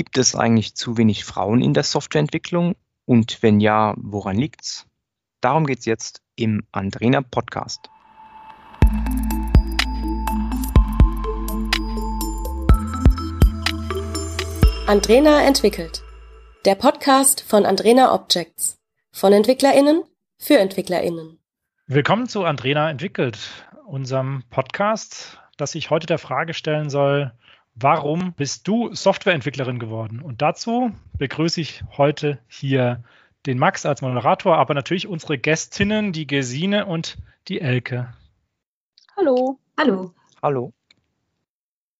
Gibt es eigentlich zu wenig Frauen in der Softwareentwicklung? Und wenn ja, woran liegt's? Darum geht's jetzt im Andrena Podcast. Andrena entwickelt. Der Podcast von Andrena Objects. Von EntwicklerInnen für EntwicklerInnen. Willkommen zu Andrena entwickelt, unserem Podcast, das sich heute der Frage stellen soll, warum bist du Softwareentwicklerin geworden? Und dazu begrüße ich heute hier den Max als Moderator, aber natürlich unsere Gästinnen, die Gesine und die Elke. Hallo. Hallo. Hallo.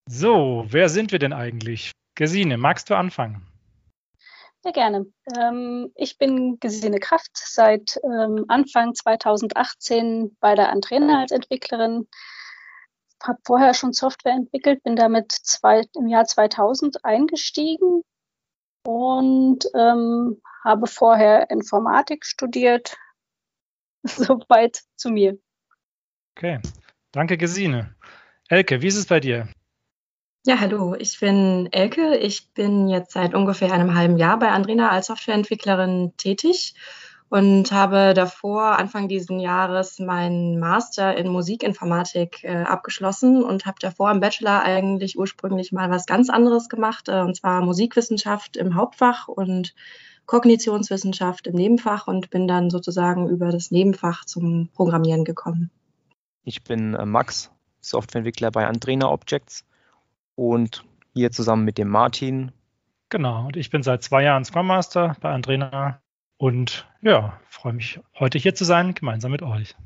So, wer sind wir denn eigentlich? Gesine, magst du anfangen? Ja, gerne. Ähm, ich bin Gesine Kraft, seit ähm, Anfang 2018 bei der Antrena als Entwicklerin habe vorher schon Software entwickelt, bin damit zwei, im Jahr 2000 eingestiegen und ähm, habe vorher Informatik studiert. Soweit zu mir. Okay, danke Gesine. Elke, wie ist es bei dir? Ja, hallo, ich bin Elke. Ich bin jetzt seit ungefähr einem halben Jahr bei Andrina als Softwareentwicklerin tätig und habe davor Anfang diesen Jahres meinen Master in Musikinformatik äh, abgeschlossen und habe davor im Bachelor eigentlich ursprünglich mal was ganz anderes gemacht, äh, und zwar Musikwissenschaft im Hauptfach und Kognitionswissenschaft im Nebenfach und bin dann sozusagen über das Nebenfach zum Programmieren gekommen. Ich bin äh, Max, Softwareentwickler bei Andrena Objects und hier zusammen mit dem Martin. Genau, und ich bin seit zwei Jahren Scrum Master bei Andrena und ja, freue mich, heute hier zu sein, gemeinsam mit euch.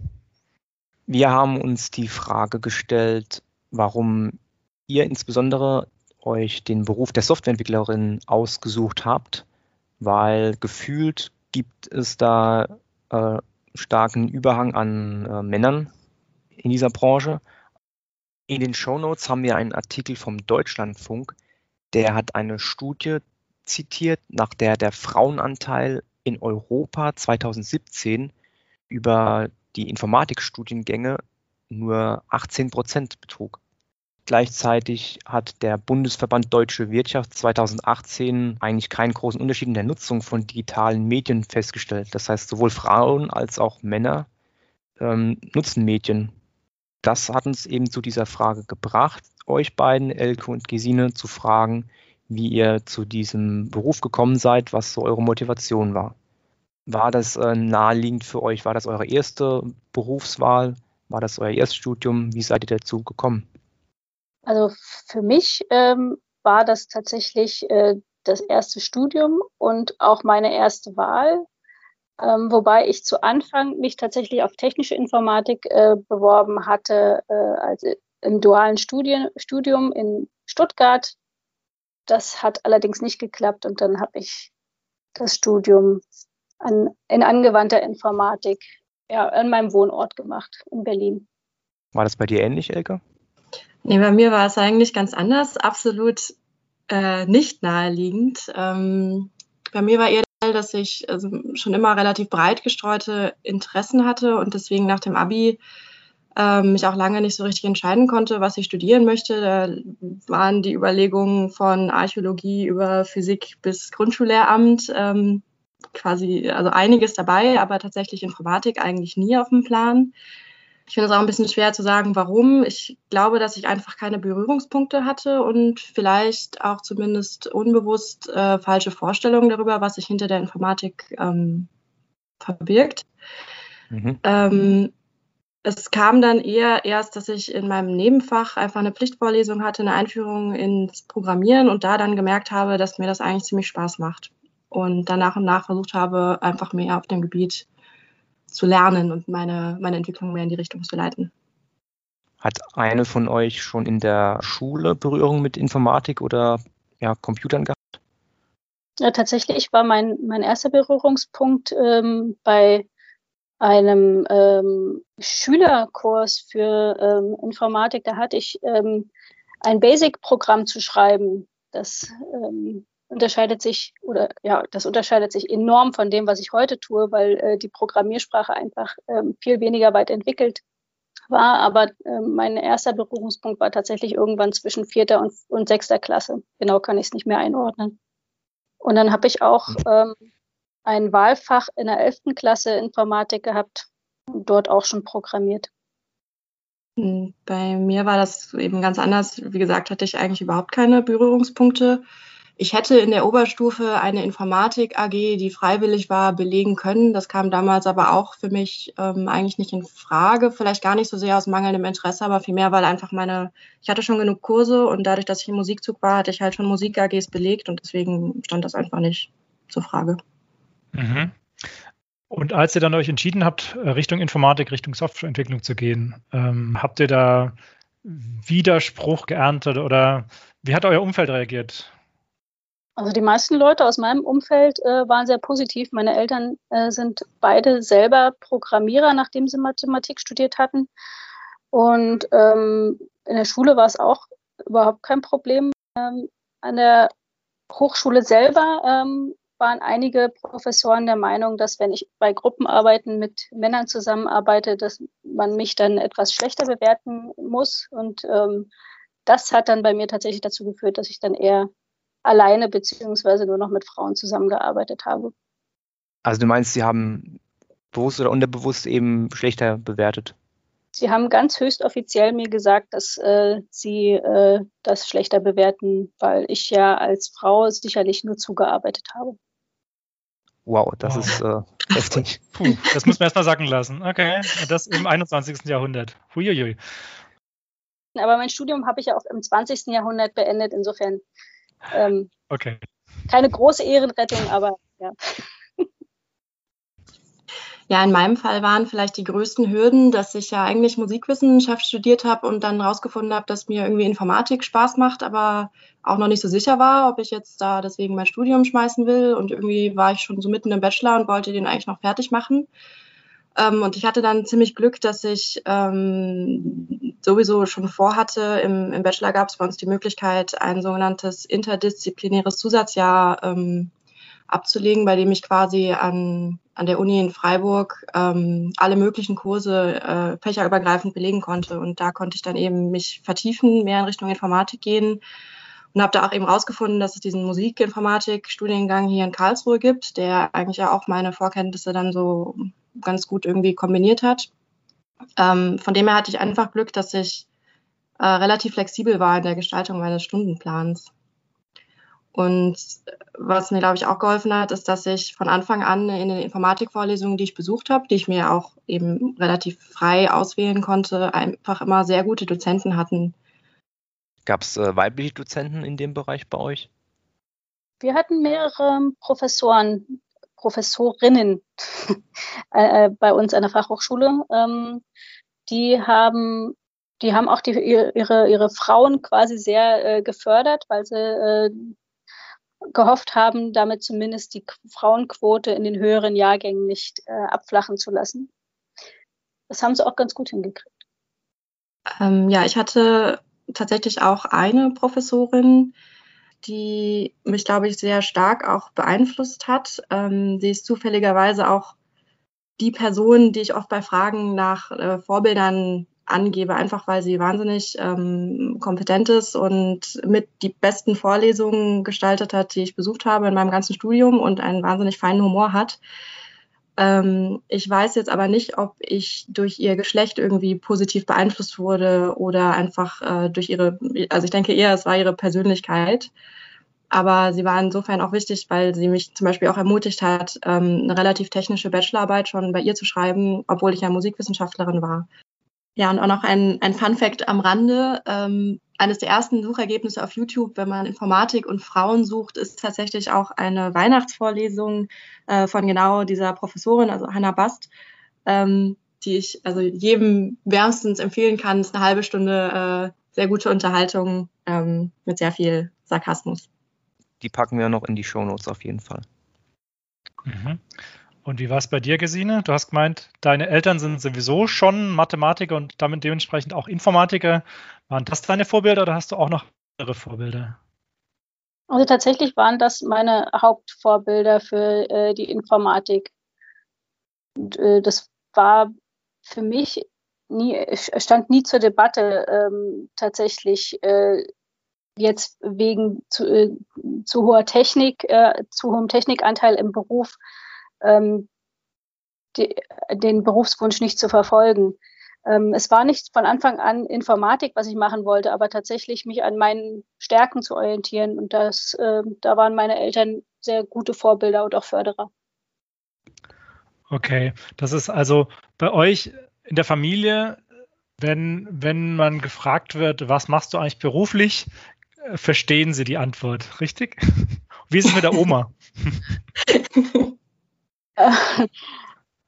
Wir haben uns die Frage gestellt, warum ihr insbesondere euch den Beruf der Softwareentwicklerin ausgesucht habt, weil gefühlt gibt es da äh, starken Überhang an äh, Männern in dieser Branche. In den Show Notes haben wir einen Artikel vom Deutschlandfunk, der hat eine Studie zitiert, nach der der Frauenanteil in Europa 2017 über die Informatikstudiengänge nur 18 Prozent betrug. Gleichzeitig hat der Bundesverband Deutsche Wirtschaft 2018 eigentlich keinen großen Unterschied in der Nutzung von digitalen Medien festgestellt. Das heißt, sowohl Frauen als auch Männer ähm, nutzen Medien. Das hat uns eben zu dieser Frage gebracht, euch beiden, Elke und Gesine, zu fragen, wie ihr zu diesem Beruf gekommen seid, was so eure Motivation war. War das äh, naheliegend für euch? War das eure erste Berufswahl? War das euer Erststudium? Wie seid ihr dazu gekommen? Also für mich ähm, war das tatsächlich äh, das erste Studium und auch meine erste Wahl, ähm, wobei ich zu Anfang mich tatsächlich auf technische Informatik äh, beworben hatte, äh, also im dualen Studien, Studium in Stuttgart das hat allerdings nicht geklappt und dann habe ich das Studium an, in angewandter Informatik ja, an meinem Wohnort gemacht in Berlin. War das bei dir ähnlich, Elke? Nee, bei mir war es eigentlich ganz anders, absolut äh, nicht naheliegend. Ähm, bei mir war eher der Fall, dass ich also schon immer relativ breit gestreute Interessen hatte und deswegen nach dem Abi ähm, mich auch lange nicht so richtig entscheiden konnte, was ich studieren möchte. Da waren die Überlegungen von Archäologie über Physik bis Grundschullehramt ähm, quasi, also einiges dabei, aber tatsächlich Informatik eigentlich nie auf dem Plan. Ich finde es auch ein bisschen schwer zu sagen, warum. Ich glaube, dass ich einfach keine Berührungspunkte hatte und vielleicht auch zumindest unbewusst äh, falsche Vorstellungen darüber, was sich hinter der Informatik ähm, verbirgt. Mhm. Ähm, es kam dann eher erst, dass ich in meinem Nebenfach einfach eine Pflichtvorlesung hatte, eine Einführung ins Programmieren und da dann gemerkt habe, dass mir das eigentlich ziemlich Spaß macht. Und dann nach und nach versucht habe, einfach mehr auf dem Gebiet zu lernen und meine, meine Entwicklung mehr in die Richtung zu leiten. Hat eine von euch schon in der Schule Berührung mit Informatik oder ja, Computern gehabt? Ja, tatsächlich war mein, mein erster Berührungspunkt ähm, bei einem ähm, Schülerkurs für ähm, Informatik, da hatte ich ähm, ein Basic-Programm zu schreiben. Das ähm, unterscheidet sich oder ja, das unterscheidet sich enorm von dem, was ich heute tue, weil äh, die Programmiersprache einfach ähm, viel weniger weit entwickelt war. Aber äh, mein erster Berührungspunkt war tatsächlich irgendwann zwischen vierter und, und sechster Klasse. Genau kann ich es nicht mehr einordnen. Und dann habe ich auch ähm, ein Wahlfach in der 11. Klasse Informatik gehabt und dort auch schon programmiert. Hm, bei mir war das eben ganz anders. Wie gesagt, hatte ich eigentlich überhaupt keine Berührungspunkte. Ich hätte in der Oberstufe eine Informatik AG, die freiwillig war, belegen können. Das kam damals aber auch für mich ähm, eigentlich nicht in Frage. Vielleicht gar nicht so sehr aus mangelndem Interesse, aber vielmehr, weil einfach meine, ich hatte schon genug Kurse und dadurch, dass ich im Musikzug war, hatte ich halt schon Musik AGs belegt und deswegen stand das einfach nicht zur Frage. Mhm. Und als ihr dann euch entschieden habt, Richtung Informatik, Richtung Softwareentwicklung zu gehen, ähm, habt ihr da Widerspruch geerntet oder wie hat euer Umfeld reagiert? Also die meisten Leute aus meinem Umfeld äh, waren sehr positiv. Meine Eltern äh, sind beide selber Programmierer, nachdem sie Mathematik studiert hatten. Und ähm, in der Schule war es auch überhaupt kein Problem. Ähm, an der Hochschule selber ähm, waren einige Professoren der Meinung, dass wenn ich bei Gruppenarbeiten mit Männern zusammenarbeite, dass man mich dann etwas schlechter bewerten muss. Und ähm, das hat dann bei mir tatsächlich dazu geführt, dass ich dann eher alleine beziehungsweise nur noch mit Frauen zusammengearbeitet habe. Also du meinst, sie haben bewusst oder unterbewusst eben schlechter bewertet? Sie haben ganz höchst offiziell mir gesagt, dass äh, sie äh, das schlechter bewerten, weil ich ja als Frau sicherlich nur zugearbeitet habe. Wow, das wow. ist äh, heftig. Puh, das muss man erstmal sacken lassen. Okay, das im 21. Jahrhundert. Huiuiui. Aber mein Studium habe ich ja auch im 20. Jahrhundert beendet. Insofern ähm, okay. keine große Ehrenrettung, aber ja. Ja, in meinem Fall waren vielleicht die größten Hürden, dass ich ja eigentlich Musikwissenschaft studiert habe und dann rausgefunden habe, dass mir irgendwie Informatik Spaß macht, aber auch noch nicht so sicher war, ob ich jetzt da deswegen mein Studium schmeißen will. Und irgendwie war ich schon so mitten im Bachelor und wollte den eigentlich noch fertig machen. Ähm, und ich hatte dann ziemlich Glück, dass ich ähm, sowieso schon vorhatte, im, im Bachelor gab es bei uns die Möglichkeit, ein sogenanntes interdisziplinäres Zusatzjahr ähm, abzulegen, bei dem ich quasi an, an der Uni in Freiburg ähm, alle möglichen Kurse äh, fächerübergreifend belegen konnte. Und da konnte ich dann eben mich vertiefen, mehr in Richtung Informatik gehen und habe da auch eben rausgefunden, dass es diesen Musikinformatik-Studiengang hier in Karlsruhe gibt, der eigentlich ja auch meine Vorkenntnisse dann so ganz gut irgendwie kombiniert hat. Ähm, von dem her hatte ich einfach Glück, dass ich äh, relativ flexibel war in der Gestaltung meines Stundenplans. Und was mir, glaube ich, auch geholfen hat, ist, dass ich von Anfang an in den Informatikvorlesungen, die ich besucht habe, die ich mir auch eben relativ frei auswählen konnte, einfach immer sehr gute Dozenten hatten. Gab es äh, weibliche Dozenten in dem Bereich bei euch? Wir hatten mehrere Professoren, Professorinnen äh, bei uns an der Fachhochschule. Ähm, die haben die haben auch die, ihre, ihre Frauen quasi sehr äh, gefördert, weil sie äh, gehofft haben, damit zumindest die Frauenquote in den höheren Jahrgängen nicht äh, abflachen zu lassen. Das haben sie auch ganz gut hingekriegt. Ähm, ja, ich hatte tatsächlich auch eine Professorin, die mich, glaube ich, sehr stark auch beeinflusst hat. Ähm, sie ist zufälligerweise auch die Person, die ich oft bei Fragen nach äh, Vorbildern angebe, einfach weil sie wahnsinnig ähm, kompetent ist und mit die besten Vorlesungen gestaltet hat, die ich besucht habe in meinem ganzen Studium und einen wahnsinnig feinen Humor hat. Ähm, ich weiß jetzt aber nicht, ob ich durch ihr Geschlecht irgendwie positiv beeinflusst wurde oder einfach äh, durch ihre, also ich denke eher, es war ihre Persönlichkeit. Aber sie war insofern auch wichtig, weil sie mich zum Beispiel auch ermutigt hat, ähm, eine relativ technische Bachelorarbeit schon bei ihr zu schreiben, obwohl ich ja Musikwissenschaftlerin war. Ja, und auch noch ein, ein Fun Fact am Rande. Ähm, eines der ersten Suchergebnisse auf YouTube, wenn man Informatik und Frauen sucht, ist tatsächlich auch eine Weihnachtsvorlesung äh, von genau dieser Professorin, also Hannah Bast, ähm, die ich also jedem wärmstens empfehlen kann. Es ist eine halbe Stunde äh, sehr gute Unterhaltung ähm, mit sehr viel Sarkasmus. Die packen wir noch in die Shownotes auf jeden Fall. Mhm. Und wie war es bei dir, Gesine? Du hast gemeint, deine Eltern sind sowieso schon Mathematiker und damit dementsprechend auch Informatiker. Waren das deine Vorbilder oder hast du auch noch andere Vorbilder? Also tatsächlich waren das meine Hauptvorbilder für äh, die Informatik. Und, äh, das war für mich nie, stand nie zur Debatte, ähm, tatsächlich äh, jetzt wegen zu, äh, zu hoher Technik, äh, zu hohem Technikanteil im Beruf ähm, die, den Berufswunsch nicht zu verfolgen. Ähm, es war nicht von Anfang an Informatik, was ich machen wollte, aber tatsächlich mich an meinen Stärken zu orientieren. Und das, äh, da waren meine Eltern sehr gute Vorbilder und auch Förderer. Okay, das ist also bei euch in der Familie, wenn, wenn man gefragt wird, was machst du eigentlich beruflich, äh, verstehen Sie die Antwort, richtig? Wie ist es mit der Oma?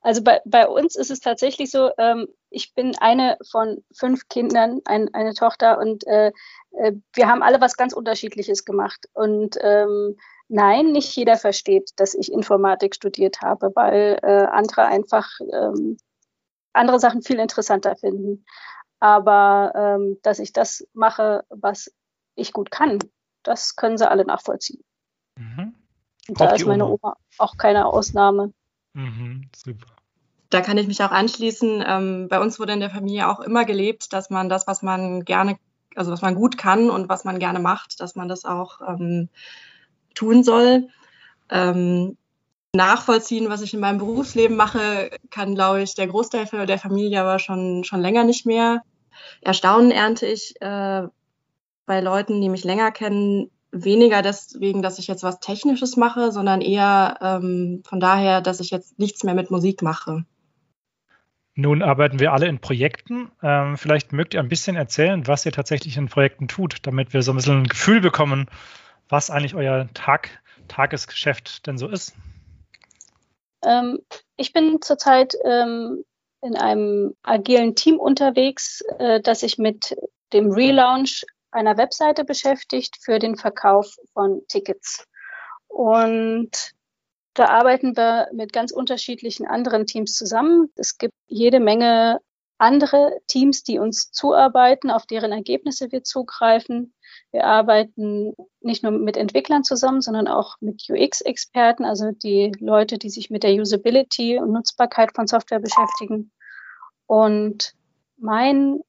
Also bei, bei uns ist es tatsächlich so, ähm, ich bin eine von fünf Kindern, ein, eine Tochter und äh, äh, wir haben alle was ganz Unterschiedliches gemacht. Und ähm, nein, nicht jeder versteht, dass ich Informatik studiert habe, weil äh, andere einfach ähm, andere Sachen viel interessanter finden. Aber ähm, dass ich das mache, was ich gut kann, das können sie alle nachvollziehen. Mhm. Und da ist meine Oma. Oma auch keine Ausnahme. Mhm, super da kann ich mich auch anschließen. Ähm, bei uns wurde in der Familie auch immer gelebt, dass man das, was man gerne, also was man gut kann und was man gerne macht, dass man das auch ähm, tun soll. Ähm, nachvollziehen, was ich in meinem Berufsleben mache, kann, glaube ich, der Großteil der Familie aber schon, schon länger nicht mehr. Erstaunen ernte ich äh, bei Leuten, die mich länger kennen, weniger deswegen, dass ich jetzt was Technisches mache, sondern eher ähm, von daher, dass ich jetzt nichts mehr mit Musik mache. Nun arbeiten wir alle in Projekten. Ähm, vielleicht mögt ihr ein bisschen erzählen, was ihr tatsächlich in Projekten tut, damit wir so ein bisschen ein Gefühl bekommen, was eigentlich euer Tag, Tagesgeschäft denn so ist. Ähm, ich bin zurzeit ähm, in einem agilen Team unterwegs, äh, das sich mit dem Relaunch einer Webseite beschäftigt für den Verkauf von Tickets. Und da arbeiten wir mit ganz unterschiedlichen anderen Teams zusammen. Es gibt jede Menge andere Teams, die uns zuarbeiten, auf deren Ergebnisse wir zugreifen. Wir arbeiten nicht nur mit Entwicklern zusammen, sondern auch mit UX-Experten, also die Leute, die sich mit der Usability und Nutzbarkeit von Software beschäftigen. Und mein,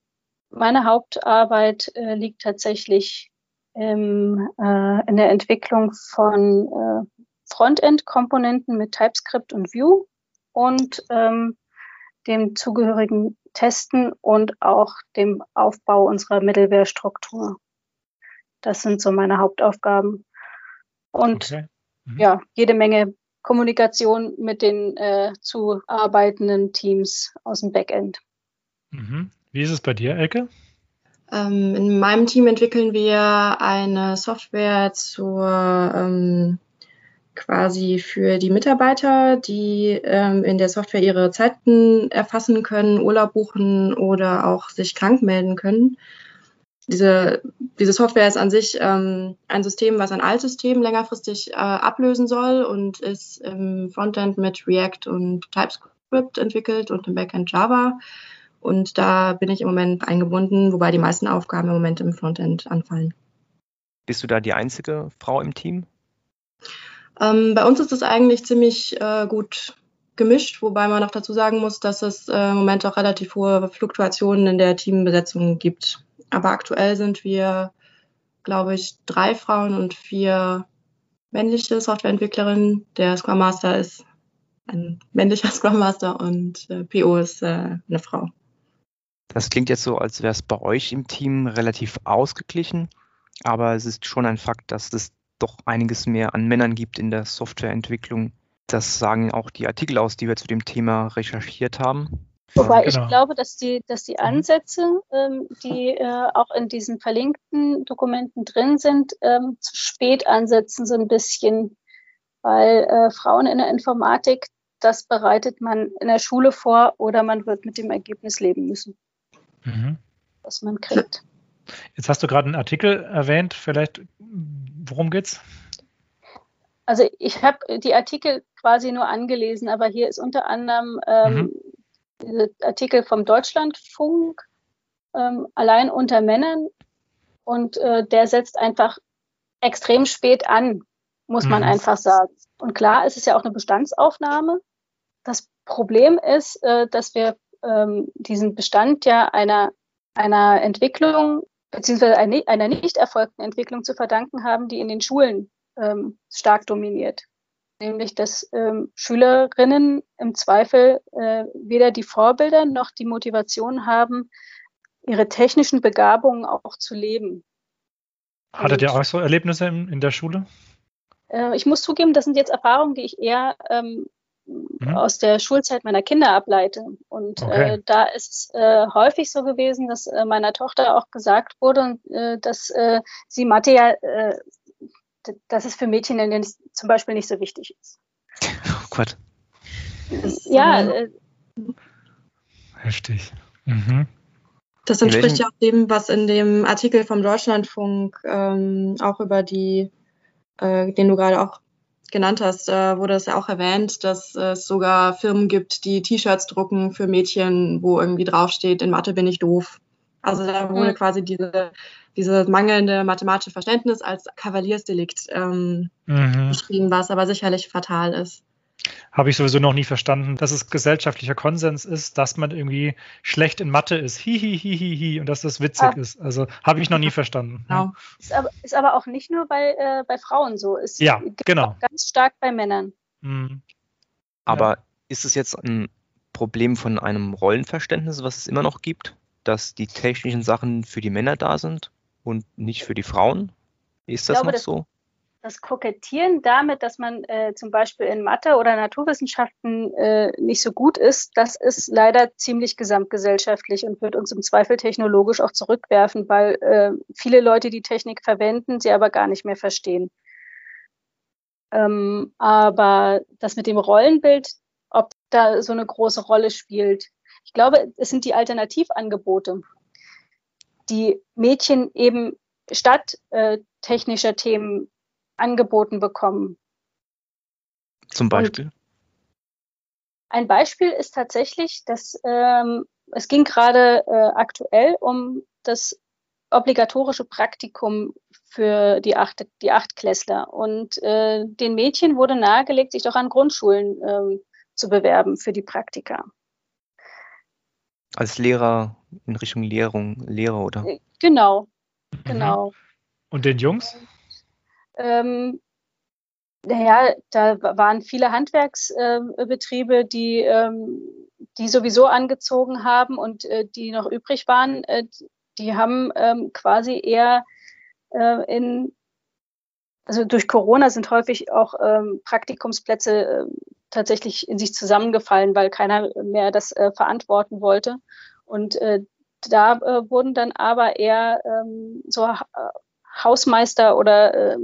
meine Hauptarbeit äh, liegt tatsächlich im, äh, in der Entwicklung von äh, Frontend-Komponenten mit TypeScript und Vue und ähm, dem zugehörigen Testen und auch dem Aufbau unserer Middleware-Struktur. Das sind so meine Hauptaufgaben. Und okay. mhm. ja, jede Menge Kommunikation mit den äh, zu arbeitenden Teams aus dem Backend. Mhm. Wie ist es bei dir, Elke? Ähm, in meinem Team entwickeln wir eine Software zur ähm, quasi für die Mitarbeiter, die ähm, in der Software ihre Zeiten erfassen können, Urlaub buchen oder auch sich krank melden können. Diese, diese Software ist an sich ähm, ein System, was ein Altsystem längerfristig äh, ablösen soll und ist im Frontend mit React und TypeScript entwickelt und im Backend Java. Und da bin ich im Moment eingebunden, wobei die meisten Aufgaben im Moment im Frontend anfallen. Bist du da die einzige Frau im Team? Ähm, bei uns ist es eigentlich ziemlich äh, gut gemischt, wobei man noch dazu sagen muss, dass es äh, im Moment auch relativ hohe Fluktuationen in der Teambesetzung gibt. Aber aktuell sind wir, glaube ich, drei Frauen und vier männliche Softwareentwicklerinnen. Der Scrum Master ist ein männlicher Scrum Master und äh, PO ist äh, eine Frau. Das klingt jetzt so, als wäre es bei euch im Team relativ ausgeglichen, aber es ist schon ein Fakt, dass das doch einiges mehr an Männern gibt in der Softwareentwicklung. Das sagen auch die Artikel aus, die wir zu dem Thema recherchiert haben. Wobei genau. ich glaube, dass die, dass die mhm. Ansätze, ähm, die äh, auch in diesen verlinkten Dokumenten drin sind, ähm, zu spät ansetzen, so ein bisschen, weil äh, Frauen in der Informatik, das bereitet man in der Schule vor oder man wird mit dem Ergebnis leben müssen, mhm. was man kriegt. Jetzt hast du gerade einen Artikel erwähnt, vielleicht worum geht's? Also ich habe die Artikel quasi nur angelesen, aber hier ist unter anderem ähm, mhm. Artikel vom Deutschlandfunk ähm, allein unter Männern und äh, der setzt einfach extrem spät an, muss man mhm. einfach sagen. Und klar, es ist ja auch eine Bestandsaufnahme. Das Problem ist, äh, dass wir ähm, diesen Bestand ja einer, einer Entwicklung beziehungsweise einer nicht erfolgten Entwicklung zu verdanken haben, die in den Schulen ähm, stark dominiert. Nämlich, dass ähm, Schülerinnen im Zweifel äh, weder die Vorbilder noch die Motivation haben, ihre technischen Begabungen auch zu leben. Hattet ihr auch so Erlebnisse in, in der Schule? Äh, ich muss zugeben, das sind jetzt Erfahrungen, die ich eher ähm, mhm. aus der Schulzeit meiner Kinder ableite. Und okay. äh, da ist es äh, häufig so gewesen, dass äh, meiner Tochter auch gesagt wurde, äh, dass äh, sie Mathe ja, äh, dass es für Mädchen in den, zum Beispiel nicht so wichtig ist. Oh Gott. Ja. Äh, Heftig. Mhm. Das entspricht ja auch dem, was in dem Artikel vom Deutschlandfunk ähm, auch über die, äh, den du gerade auch genannt hast, äh, wurde es ja auch erwähnt, dass es sogar Firmen gibt, die T-Shirts drucken für Mädchen, wo irgendwie draufsteht, in Mathe bin ich doof. Also da wurde mhm. quasi diese, diese mangelnde mathematische Verständnis als Kavaliersdelikt ähm, mhm. beschrieben, was aber sicherlich fatal ist habe ich sowieso noch nie verstanden, dass es gesellschaftlicher Konsens ist, dass man irgendwie schlecht in Mathe ist. Hihihihihi und dass das witzig ah. ist. Also habe ich noch nie verstanden. Genau. Ist, aber, ist, aber, auch nicht nur bei, äh, bei Frauen so. Ist ja, genau. ganz stark bei Männern. Mhm. Aber ja. ist es jetzt ein Problem von einem Rollenverständnis, was es immer noch gibt, dass die technischen Sachen für die Männer da sind und nicht für die Frauen? Ist das glaube, noch das, so? Das Kokettieren damit, dass man äh, zum Beispiel in Mathe oder Naturwissenschaften äh, nicht so gut ist, das ist leider ziemlich gesamtgesellschaftlich und wird uns im Zweifel technologisch auch zurückwerfen, weil äh, viele Leute die Technik verwenden, sie aber gar nicht mehr verstehen. Ähm, aber das mit dem Rollenbild, ob da so eine große Rolle spielt, ich glaube, es sind die Alternativangebote, die Mädchen eben statt äh, technischer Themen angeboten bekommen. Zum Beispiel? Und ein Beispiel ist tatsächlich, dass ähm, es ging gerade äh, aktuell um das obligatorische Praktikum für die, Acht, die Achtklässler. Und äh, den Mädchen wurde nahegelegt, sich doch an Grundschulen ähm, zu bewerben für die Praktika. Als Lehrer in Richtung Lehrung, Lehrer, oder? Äh, genau, mhm. genau. Und den Jungs? Ähm, naja, da waren viele Handwerksbetriebe, äh, die, ähm, die sowieso angezogen haben und äh, die noch übrig waren, äh, die haben ähm, quasi eher in, also durch Corona sind häufig auch ähm, Praktikumsplätze tatsächlich in sich zusammengefallen, weil keiner mehr das verantworten wollte. Und da wurden dann aber eher so ha Hausmeister oder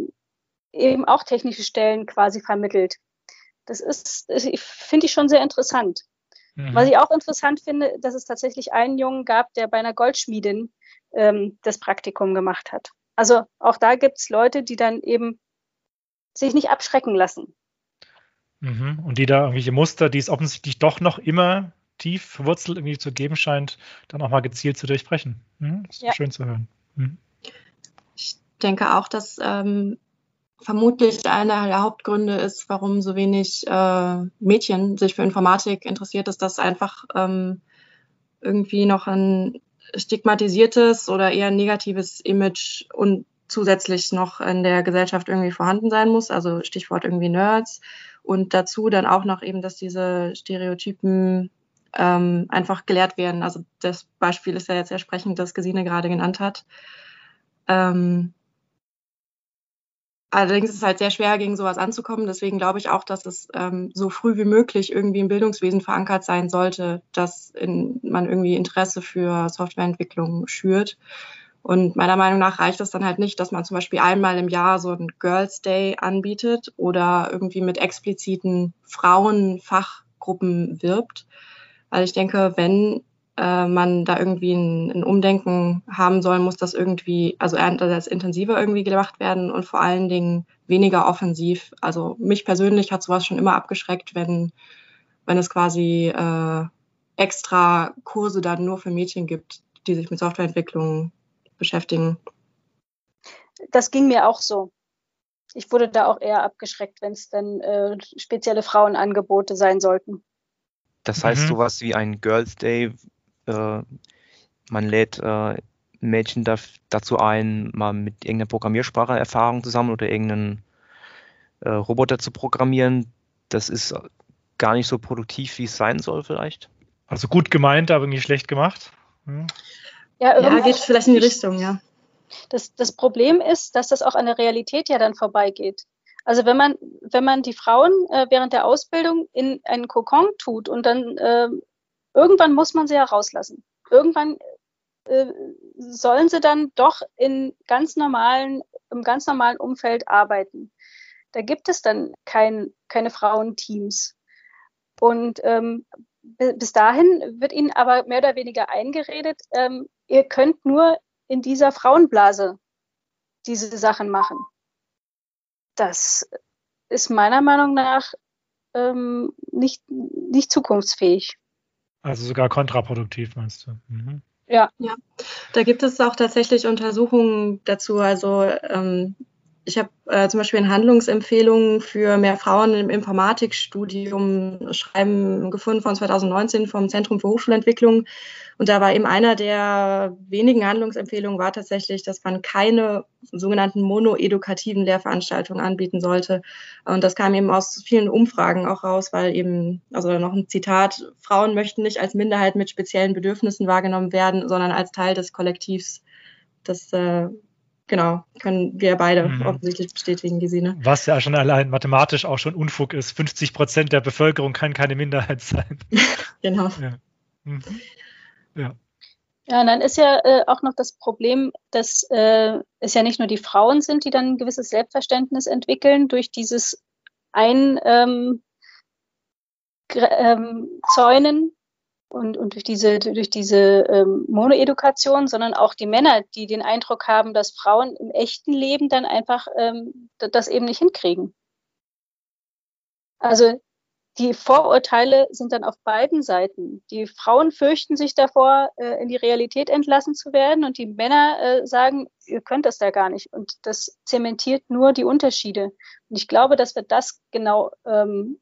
eben auch technische Stellen quasi vermittelt. Das ist, finde ich schon sehr interessant. Mhm. Was ich auch interessant finde, dass es tatsächlich einen Jungen gab, der bei einer Goldschmiedin ähm, das Praktikum gemacht hat. Also auch da gibt es Leute, die dann eben sich nicht abschrecken lassen. Mhm. Und die da irgendwelche Muster, die es offensichtlich doch noch immer tief verwurzelt irgendwie zu geben scheint, dann auch mal gezielt zu durchbrechen. Mhm. Das ist ja. schön zu hören. Mhm. Ich denke auch, dass ähm, vermutlich einer der Hauptgründe ist, warum so wenig äh, Mädchen sich für Informatik interessiert, ist, dass einfach ähm, irgendwie noch ein stigmatisiertes oder eher negatives Image und zusätzlich noch in der Gesellschaft irgendwie vorhanden sein muss, also Stichwort irgendwie Nerds und dazu dann auch noch eben, dass diese Stereotypen ähm, einfach gelehrt werden. Also das Beispiel ist ja jetzt entsprechend, das Gesine gerade genannt hat. Ähm, Allerdings ist es halt sehr schwer, gegen sowas anzukommen. Deswegen glaube ich auch, dass es ähm, so früh wie möglich irgendwie im Bildungswesen verankert sein sollte, dass in, man irgendwie Interesse für Softwareentwicklung schürt. Und meiner Meinung nach reicht es dann halt nicht, dass man zum Beispiel einmal im Jahr so einen Girls Day anbietet oder irgendwie mit expliziten Frauenfachgruppen wirbt. Weil ich denke, wenn äh, man da irgendwie ein, ein, Umdenken haben soll, muss das irgendwie, also das intensiver irgendwie gemacht werden und vor allen Dingen weniger offensiv. Also mich persönlich hat sowas schon immer abgeschreckt, wenn, wenn es quasi äh, extra Kurse dann nur für Mädchen gibt, die sich mit Softwareentwicklung beschäftigen. Das ging mir auch so. Ich wurde da auch eher abgeschreckt, wenn es dann äh, spezielle Frauenangebote sein sollten. Das heißt, mhm. sowas wie ein Girls Day äh, man lädt äh, Mädchen dazu ein, mal mit irgendeiner Programmiersprache Erfahrung zusammen oder irgendeinen äh, Roboter zu programmieren. Das ist gar nicht so produktiv, wie es sein soll, vielleicht. Also gut gemeint, aber nicht schlecht gemacht. Hm. Ja, ja geht vielleicht in die Richtung, ja. Das, das Problem ist, dass das auch an der Realität ja dann vorbeigeht. Also wenn man, wenn man die Frauen äh, während der Ausbildung in einen Kokon tut und dann äh, irgendwann muss man sie ja rauslassen. Irgendwann äh, sollen sie dann doch in ganz normalen, im ganz normalen Umfeld arbeiten. Da gibt es dann kein, keine Frauenteams. Und ähm, bis dahin wird ihnen aber mehr oder weniger eingeredet, ähm, ihr könnt nur in dieser Frauenblase diese Sachen machen. Das ist meiner Meinung nach ähm, nicht, nicht zukunftsfähig. Also sogar kontraproduktiv, meinst du? Mhm. Ja. ja. Da gibt es auch tatsächlich Untersuchungen dazu. Also ähm, ich habe äh, zum Beispiel in Handlungsempfehlungen für mehr Frauen im Informatikstudium Schreiben gefunden von 2019 vom Zentrum für Hochschulentwicklung. Und da war eben einer der wenigen Handlungsempfehlungen war tatsächlich, dass man keine sogenannten monoedukativen Lehrveranstaltungen anbieten sollte. Und das kam eben aus vielen Umfragen auch raus, weil eben, also noch ein Zitat, Frauen möchten nicht als Minderheit mit speziellen Bedürfnissen wahrgenommen werden, sondern als Teil des Kollektivs. Das äh, genau, können wir beide mhm. offensichtlich bestätigen, Gesine. Was ja schon allein mathematisch auch schon Unfug ist. 50 Prozent der Bevölkerung kann keine Minderheit sein. genau. Ja. Mhm. ja. Ja, und dann ist ja äh, auch noch das Problem, dass äh, es ja nicht nur die Frauen sind, die dann ein gewisses Selbstverständnis entwickeln durch dieses Ein ähm, ähm, Zäunen und, und durch diese, durch diese ähm, Monoedukation, sondern auch die Männer, die den Eindruck haben, dass Frauen im echten Leben dann einfach ähm, das eben nicht hinkriegen. Also die Vorurteile sind dann auf beiden Seiten. Die Frauen fürchten sich davor, äh, in die Realität entlassen zu werden und die Männer äh, sagen, ihr könnt das da gar nicht. Und das zementiert nur die Unterschiede. Und ich glaube, dass wir das genau ähm,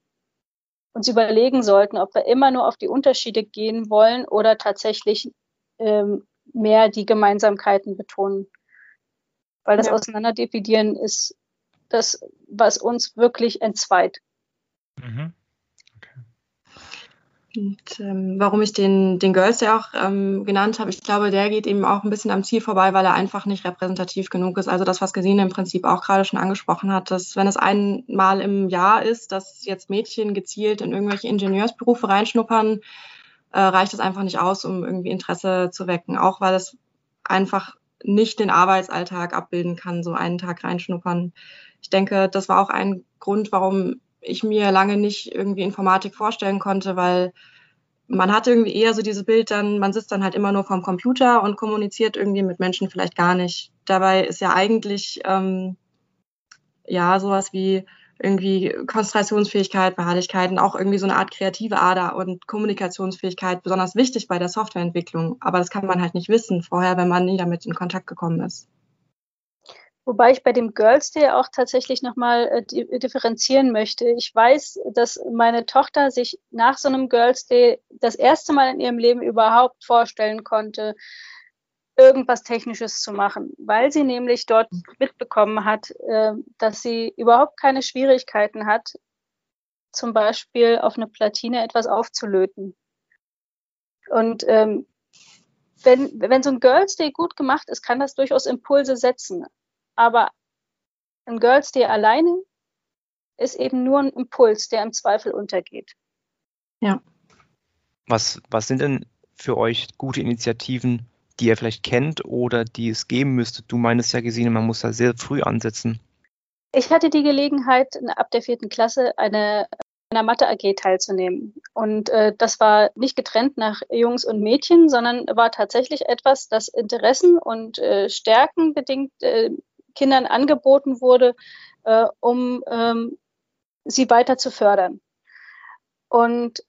uns überlegen sollten, ob wir immer nur auf die Unterschiede gehen wollen oder tatsächlich ähm, mehr die Gemeinsamkeiten betonen. Weil das ja. Auseinanderdividieren ist das, was uns wirklich entzweit. Mhm. Und ähm, warum ich den, den Girls ja auch ähm, genannt habe, ich glaube, der geht eben auch ein bisschen am Ziel vorbei, weil er einfach nicht repräsentativ genug ist. Also das, was Gesine im Prinzip auch gerade schon angesprochen hat, dass wenn es einmal im Jahr ist, dass jetzt Mädchen gezielt in irgendwelche Ingenieursberufe reinschnuppern, äh, reicht das einfach nicht aus, um irgendwie Interesse zu wecken. Auch weil es einfach nicht den Arbeitsalltag abbilden kann, so einen Tag reinschnuppern. Ich denke, das war auch ein Grund, warum ich mir lange nicht irgendwie Informatik vorstellen konnte, weil man hat irgendwie eher so dieses Bild dann, man sitzt dann halt immer nur vorm Computer und kommuniziert irgendwie mit Menschen vielleicht gar nicht. Dabei ist ja eigentlich ähm, ja sowas wie irgendwie Konzentrationsfähigkeit, Beharrlichkeit und auch irgendwie so eine Art kreative Ader und Kommunikationsfähigkeit besonders wichtig bei der Softwareentwicklung. Aber das kann man halt nicht wissen vorher, wenn man nie damit in Kontakt gekommen ist. Wobei ich bei dem Girls Day auch tatsächlich nochmal äh, differenzieren möchte. Ich weiß, dass meine Tochter sich nach so einem Girls Day das erste Mal in ihrem Leben überhaupt vorstellen konnte, irgendwas Technisches zu machen, weil sie nämlich dort mitbekommen hat, äh, dass sie überhaupt keine Schwierigkeiten hat, zum Beispiel auf eine Platine etwas aufzulöten. Und ähm, wenn, wenn so ein Girls Day gut gemacht ist, kann das durchaus Impulse setzen. Aber ein Girls Day alleine ist eben nur ein Impuls, der im Zweifel untergeht. Ja. Was, was sind denn für euch gute Initiativen, die ihr vielleicht kennt oder die es geben müsste? Du meinst ja, Gesine, man muss da sehr früh ansetzen. Ich hatte die Gelegenheit, ab der vierten Klasse eine einer Mathe AG teilzunehmen. Und äh, das war nicht getrennt nach Jungs und Mädchen, sondern war tatsächlich etwas, das Interessen und äh, Stärken bedingt äh, Kindern angeboten wurde, äh, um ähm, sie weiter zu fördern. Und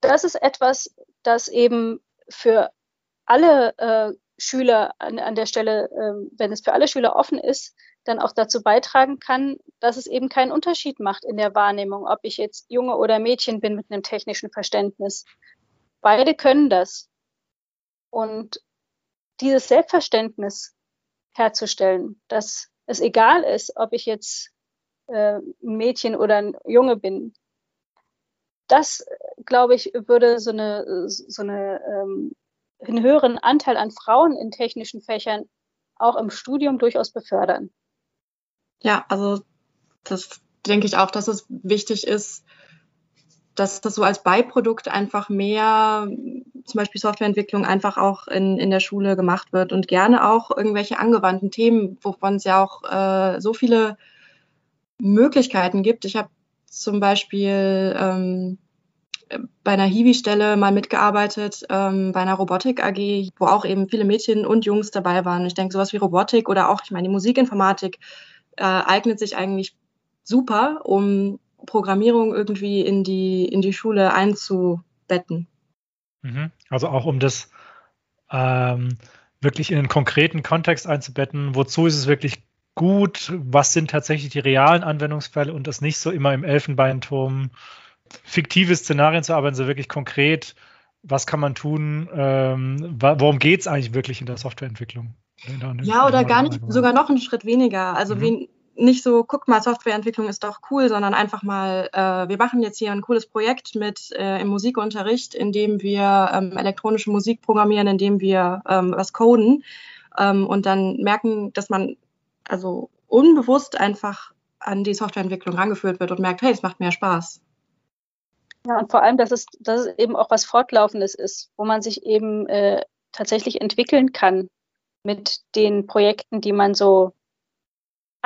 das ist etwas, das eben für alle äh, Schüler an, an der Stelle, äh, wenn es für alle Schüler offen ist, dann auch dazu beitragen kann, dass es eben keinen Unterschied macht in der Wahrnehmung, ob ich jetzt Junge oder Mädchen bin mit einem technischen Verständnis. Beide können das. Und dieses Selbstverständnis herzustellen, dass es egal ist, ob ich jetzt äh, ein Mädchen oder ein Junge bin. Das, glaube ich, würde so eine, so eine ähm, einen höheren Anteil an Frauen in technischen Fächern auch im Studium durchaus befördern. Ja, also das denke ich auch, dass es wichtig ist, dass das so als Beiprodukt einfach mehr, zum Beispiel Softwareentwicklung, einfach auch in, in der Schule gemacht wird und gerne auch irgendwelche angewandten Themen, wovon es ja auch äh, so viele Möglichkeiten gibt. Ich habe zum Beispiel ähm, bei einer Hiwi-Stelle mal mitgearbeitet, ähm, bei einer Robotik-AG, wo auch eben viele Mädchen und Jungs dabei waren. Ich denke, sowas wie Robotik oder auch, ich meine, die Musikinformatik äh, eignet sich eigentlich super, um Programmierung irgendwie in die, in die Schule einzubetten. Mhm. Also auch um das ähm, wirklich in einen konkreten Kontext einzubetten, wozu ist es wirklich gut, was sind tatsächlich die realen Anwendungsfälle und das nicht so immer im Elfenbeinturm fiktive Szenarien zu arbeiten, so wirklich konkret, was kann man tun, ähm, worum geht es eigentlich wirklich in der Softwareentwicklung? Ja, oder gar nicht, sogar noch einen Schritt weniger. Also mhm. wie, nicht so, guck mal, Softwareentwicklung ist doch cool, sondern einfach mal, äh, wir machen jetzt hier ein cooles Projekt mit äh, im Musikunterricht, in dem wir ähm, elektronische Musik programmieren, in dem wir ähm, was coden ähm, und dann merken, dass man also unbewusst einfach an die Softwareentwicklung rangeführt wird und merkt, hey, es macht mehr Spaß. Ja, und vor allem, dass es, dass es eben auch was Fortlaufendes ist, wo man sich eben äh, tatsächlich entwickeln kann mit den Projekten, die man so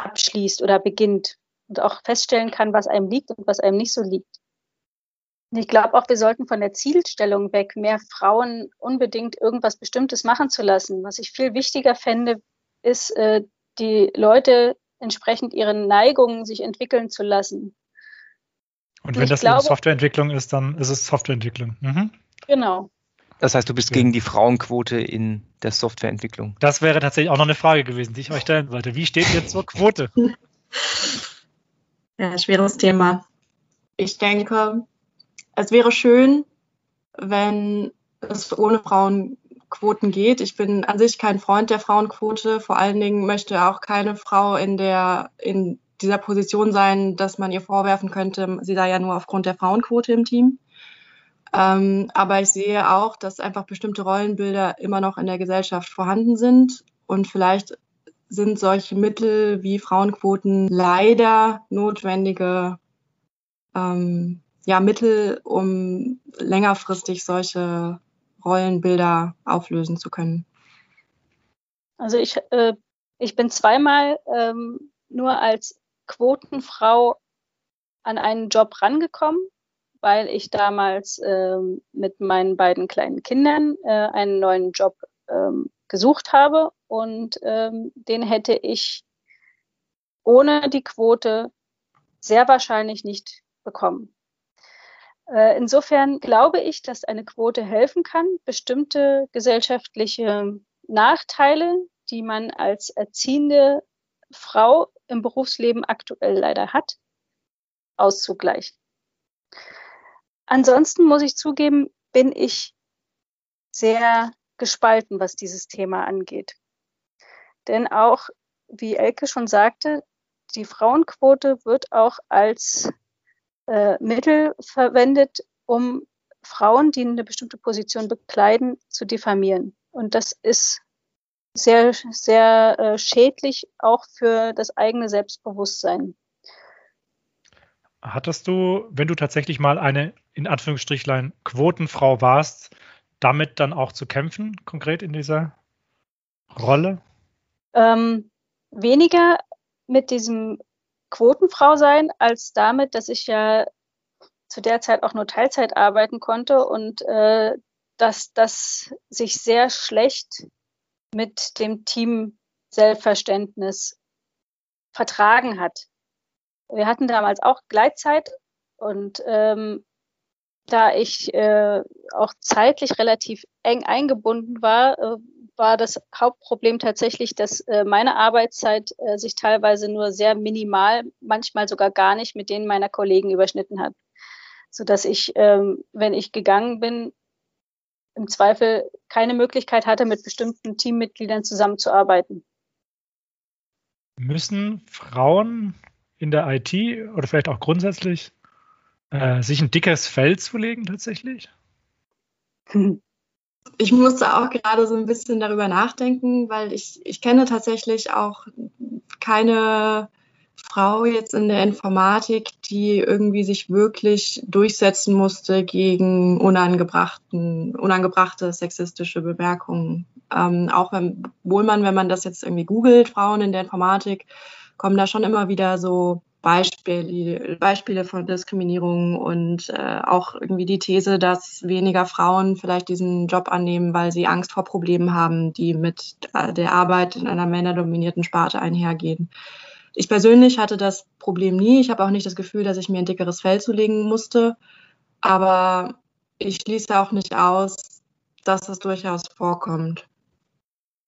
abschließt oder beginnt und auch feststellen kann, was einem liegt und was einem nicht so liegt. ich glaube auch, wir sollten von der Zielstellung weg, mehr Frauen unbedingt irgendwas Bestimmtes machen zu lassen. Was ich viel wichtiger fände, ist, äh, die Leute entsprechend ihren Neigungen sich entwickeln zu lassen. Und wenn das glaube, Softwareentwicklung ist, dann ist es Softwareentwicklung. Mhm. Genau. Das heißt, du bist ja. gegen die Frauenquote in der Softwareentwicklung. Das wäre tatsächlich auch noch eine Frage gewesen, die ich euch stellen wollte. Wie steht ihr zur Quote? Ja, schweres Thema. Ich denke, es wäre schön, wenn es ohne Frauenquoten geht. Ich bin an sich kein Freund der Frauenquote. Vor allen Dingen möchte auch keine Frau in der, in dieser Position sein, dass man ihr vorwerfen könnte, sie sei ja nur aufgrund der Frauenquote im Team. Ähm, aber ich sehe auch, dass einfach bestimmte Rollenbilder immer noch in der Gesellschaft vorhanden sind und vielleicht sind solche Mittel wie Frauenquoten leider notwendige ähm, ja, Mittel, um längerfristig solche Rollenbilder auflösen zu können. Also ich, äh, ich bin zweimal ähm, nur als Quotenfrau an einen Job rangekommen, weil ich damals ähm, mit meinen beiden kleinen Kindern äh, einen neuen Job ähm, gesucht habe und ähm, den hätte ich ohne die Quote sehr wahrscheinlich nicht bekommen. Äh, insofern glaube ich, dass eine Quote helfen kann, bestimmte gesellschaftliche Nachteile, die man als erziehende Frau im Berufsleben aktuell leider hat, auszugleichen. Ansonsten muss ich zugeben, bin ich sehr gespalten, was dieses Thema angeht. Denn auch, wie Elke schon sagte, die Frauenquote wird auch als äh, Mittel verwendet, um Frauen, die eine bestimmte Position bekleiden, zu diffamieren. Und das ist sehr, sehr äh, schädlich auch für das eigene Selbstbewusstsein. Hattest du, wenn du tatsächlich mal eine in Anführungsstrichlein Quotenfrau warst, damit dann auch zu kämpfen, konkret in dieser Rolle? Ähm, weniger mit diesem Quotenfrau sein, als damit, dass ich ja zu der Zeit auch nur Teilzeit arbeiten konnte und äh, dass das sich sehr schlecht mit dem Team Selbstverständnis vertragen hat. Wir hatten damals auch Gleitzeit und ähm, da ich äh, auch zeitlich relativ eng eingebunden war, äh, war das Hauptproblem tatsächlich, dass äh, meine Arbeitszeit äh, sich teilweise nur sehr minimal, manchmal sogar gar nicht mit denen meiner Kollegen überschnitten hat. So dass ich, ähm, wenn ich gegangen bin, im Zweifel keine Möglichkeit hatte, mit bestimmten Teammitgliedern zusammenzuarbeiten. Müssen Frauen in der IT oder vielleicht auch grundsätzlich äh, sich ein dickes Fell zulegen tatsächlich? Ich musste auch gerade so ein bisschen darüber nachdenken, weil ich, ich kenne tatsächlich auch keine Frau jetzt in der Informatik, die irgendwie sich wirklich durchsetzen musste gegen unangebrachten, unangebrachte sexistische Bemerkungen. Ähm, auch wenn, wohl man, wenn man das jetzt irgendwie googelt, Frauen in der Informatik, kommen da schon immer wieder so Beispiele, Beispiele von Diskriminierung und äh, auch irgendwie die These, dass weniger Frauen vielleicht diesen Job annehmen, weil sie Angst vor Problemen haben, die mit äh, der Arbeit in einer männerdominierten Sparte einhergehen. Ich persönlich hatte das Problem nie. Ich habe auch nicht das Gefühl, dass ich mir ein dickeres Fell zulegen musste. Aber ich schließe auch nicht aus, dass das durchaus vorkommt.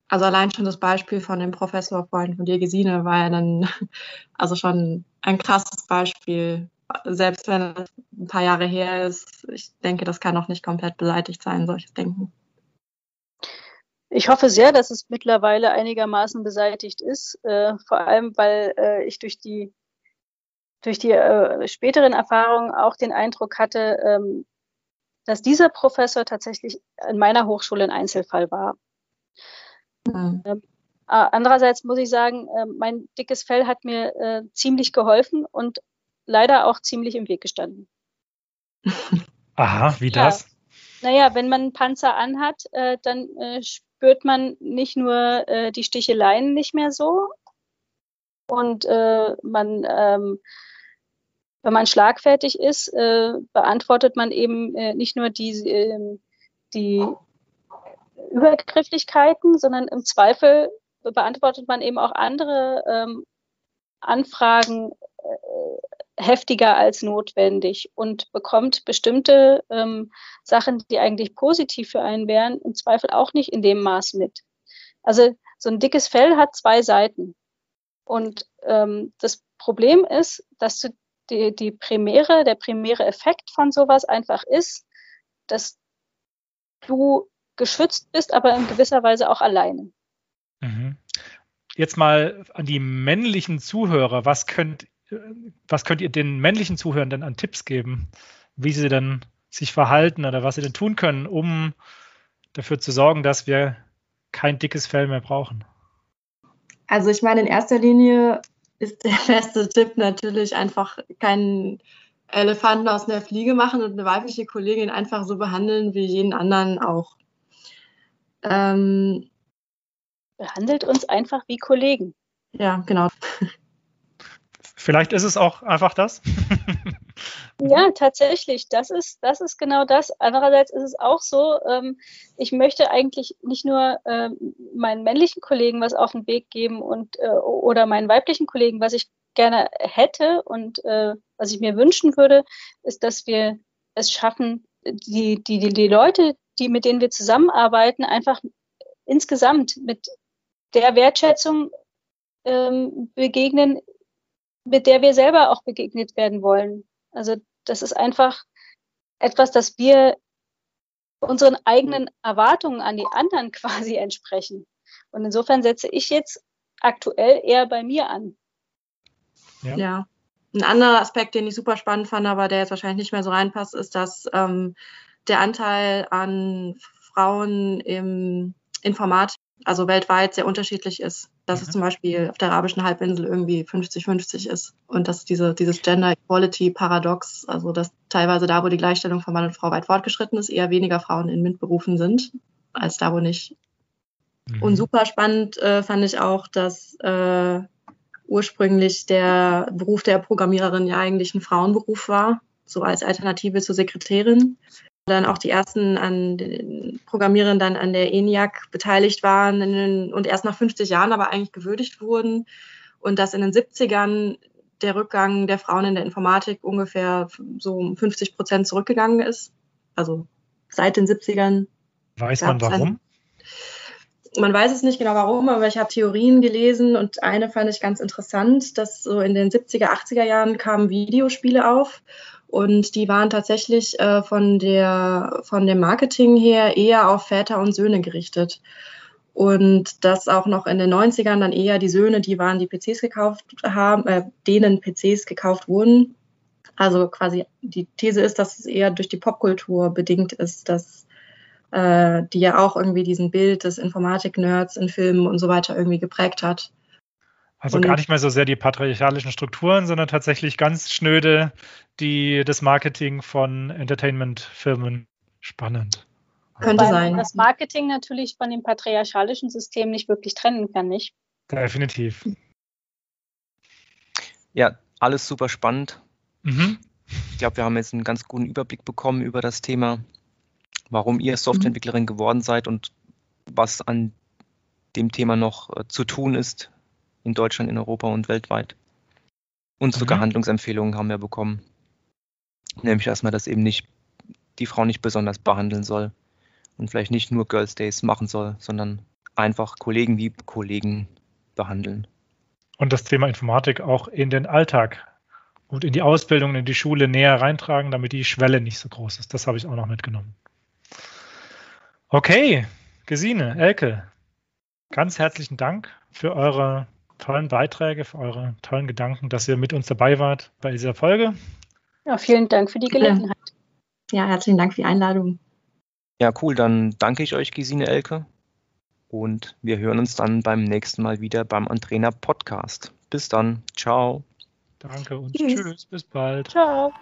Also allein schon das Beispiel von dem Professorfreund von dir, Gesine, war ja dann also schon ein krasses Beispiel. Selbst wenn es ein paar Jahre her ist, ich denke, das kann auch nicht komplett beseitigt sein, solches Denken. Ich hoffe sehr, dass es mittlerweile einigermaßen beseitigt ist, äh, vor allem weil äh, ich durch die durch die äh, späteren Erfahrungen auch den Eindruck hatte, ähm, dass dieser Professor tatsächlich in meiner Hochschule ein Einzelfall war. Mhm. Ähm, andererseits muss ich sagen, äh, mein dickes Fell hat mir äh, ziemlich geholfen und leider auch ziemlich im Weg gestanden. Aha, wie ja. das? Naja, wenn man einen Panzer anhat, äh, dann äh, spürt man nicht nur äh, die Sticheleien nicht mehr so und äh, man, ähm, wenn man schlagfertig ist, äh, beantwortet man eben äh, nicht nur die, äh, die Übergrifflichkeiten, sondern im Zweifel beantwortet man eben auch andere ähm, Anfragen äh, heftiger als notwendig und bekommt bestimmte ähm, Sachen, die eigentlich positiv für einen wären, im Zweifel auch nicht in dem Maß mit. Also so ein dickes Fell hat zwei Seiten. Und ähm, das Problem ist, dass du die, die primäre, der primäre Effekt von sowas einfach ist, dass du geschützt bist, aber in gewisser Weise auch alleine. Mhm. Jetzt mal an die männlichen Zuhörer. Was könnt, was könnt ihr den männlichen Zuhörern denn an Tipps geben, wie sie dann sich verhalten oder was sie denn tun können, um dafür zu sorgen, dass wir kein dickes Fell mehr brauchen? Also ich meine, in erster Linie ist der beste Tipp natürlich einfach keinen Elefanten aus einer Fliege machen und eine weibliche Kollegin einfach so behandeln wie jeden anderen auch. Ähm, Behandelt uns einfach wie Kollegen. Ja, genau. Vielleicht ist es auch einfach das. ja, tatsächlich. Das ist, das ist genau das. Andererseits ist es auch so, ähm, ich möchte eigentlich nicht nur ähm, meinen männlichen Kollegen was auf den Weg geben und äh, oder meinen weiblichen Kollegen, was ich gerne hätte und äh, was ich mir wünschen würde, ist, dass wir es schaffen, die, die, die, die Leute, die, mit denen wir zusammenarbeiten, einfach insgesamt mit der Wertschätzung ähm, begegnen, mit der wir selber auch begegnet werden wollen. Also das ist einfach etwas, das wir unseren eigenen Erwartungen an die anderen quasi entsprechen. Und insofern setze ich jetzt aktuell eher bei mir an. Ja. ja. Ein anderer Aspekt, den ich super spannend fand, aber der jetzt wahrscheinlich nicht mehr so reinpasst, ist, dass ähm, der Anteil an Frauen im Informat, also weltweit sehr unterschiedlich ist. Dass mhm. es zum Beispiel auf der arabischen Halbinsel irgendwie 50-50 ist und dass diese, dieses Gender Equality Paradox, also dass teilweise da, wo die Gleichstellung von Mann und Frau weit fortgeschritten ist, eher weniger Frauen in MINT-Berufen sind, als da, wo nicht. Mhm. Und super spannend äh, fand ich auch, dass äh, ursprünglich der Beruf der Programmiererin ja eigentlich ein Frauenberuf war, so als Alternative zur Sekretärin dann auch die ersten an den Programmierern dann an der ENIAC beteiligt waren und erst nach 50 Jahren aber eigentlich gewürdigt wurden und dass in den 70ern der Rückgang der Frauen in der Informatik ungefähr so um 50 Prozent zurückgegangen ist. Also seit den 70ern. Weiß man warum? man weiß es nicht genau warum, aber ich habe Theorien gelesen und eine fand ich ganz interessant, dass so in den 70er, 80er Jahren kamen Videospiele auf und die waren tatsächlich äh, von, der, von dem Marketing her eher auf Väter und Söhne gerichtet. Und dass auch noch in den 90ern dann eher die Söhne, die waren, die PCs gekauft haben, äh, denen PCs gekauft wurden. Also quasi die These ist, dass es eher durch die Popkultur bedingt ist, dass äh, die ja auch irgendwie diesen Bild des Informatik-Nerds in Filmen und so weiter irgendwie geprägt hat. Also und gar nicht mehr so sehr die patriarchalischen Strukturen, sondern tatsächlich ganz schnöde die, das Marketing von Entertainment-Filmen. Spannend. Könnte Weil sein. Das Marketing natürlich von dem patriarchalischen System nicht wirklich trennen kann, nicht? Definitiv. Ja, alles super spannend. Mhm. Ich glaube, wir haben jetzt einen ganz guten Überblick bekommen über das Thema warum ihr Softwareentwicklerin geworden seid und was an dem Thema noch äh, zu tun ist in Deutschland, in Europa und weltweit. Und sogar mhm. Handlungsempfehlungen haben wir bekommen. Nämlich erstmal, dass eben nicht die Frau nicht besonders behandeln soll und vielleicht nicht nur Girls Days machen soll, sondern einfach Kollegen wie Kollegen behandeln. Und das Thema Informatik auch in den Alltag und in die Ausbildung, in die Schule näher reintragen, damit die Schwelle nicht so groß ist. Das habe ich auch noch mitgenommen. Okay, Gesine, Elke, ganz herzlichen Dank für eure tollen Beiträge, für eure tollen Gedanken, dass ihr mit uns dabei wart bei dieser Folge. Ja, vielen Dank für die Gelegenheit. Ja, herzlichen Dank für die Einladung. Ja, cool. Dann danke ich euch, Gesine Elke. Und wir hören uns dann beim nächsten Mal wieder beim Antrainer Podcast. Bis dann. Ciao. Danke und tschüss. tschüss. Bis bald. Ciao.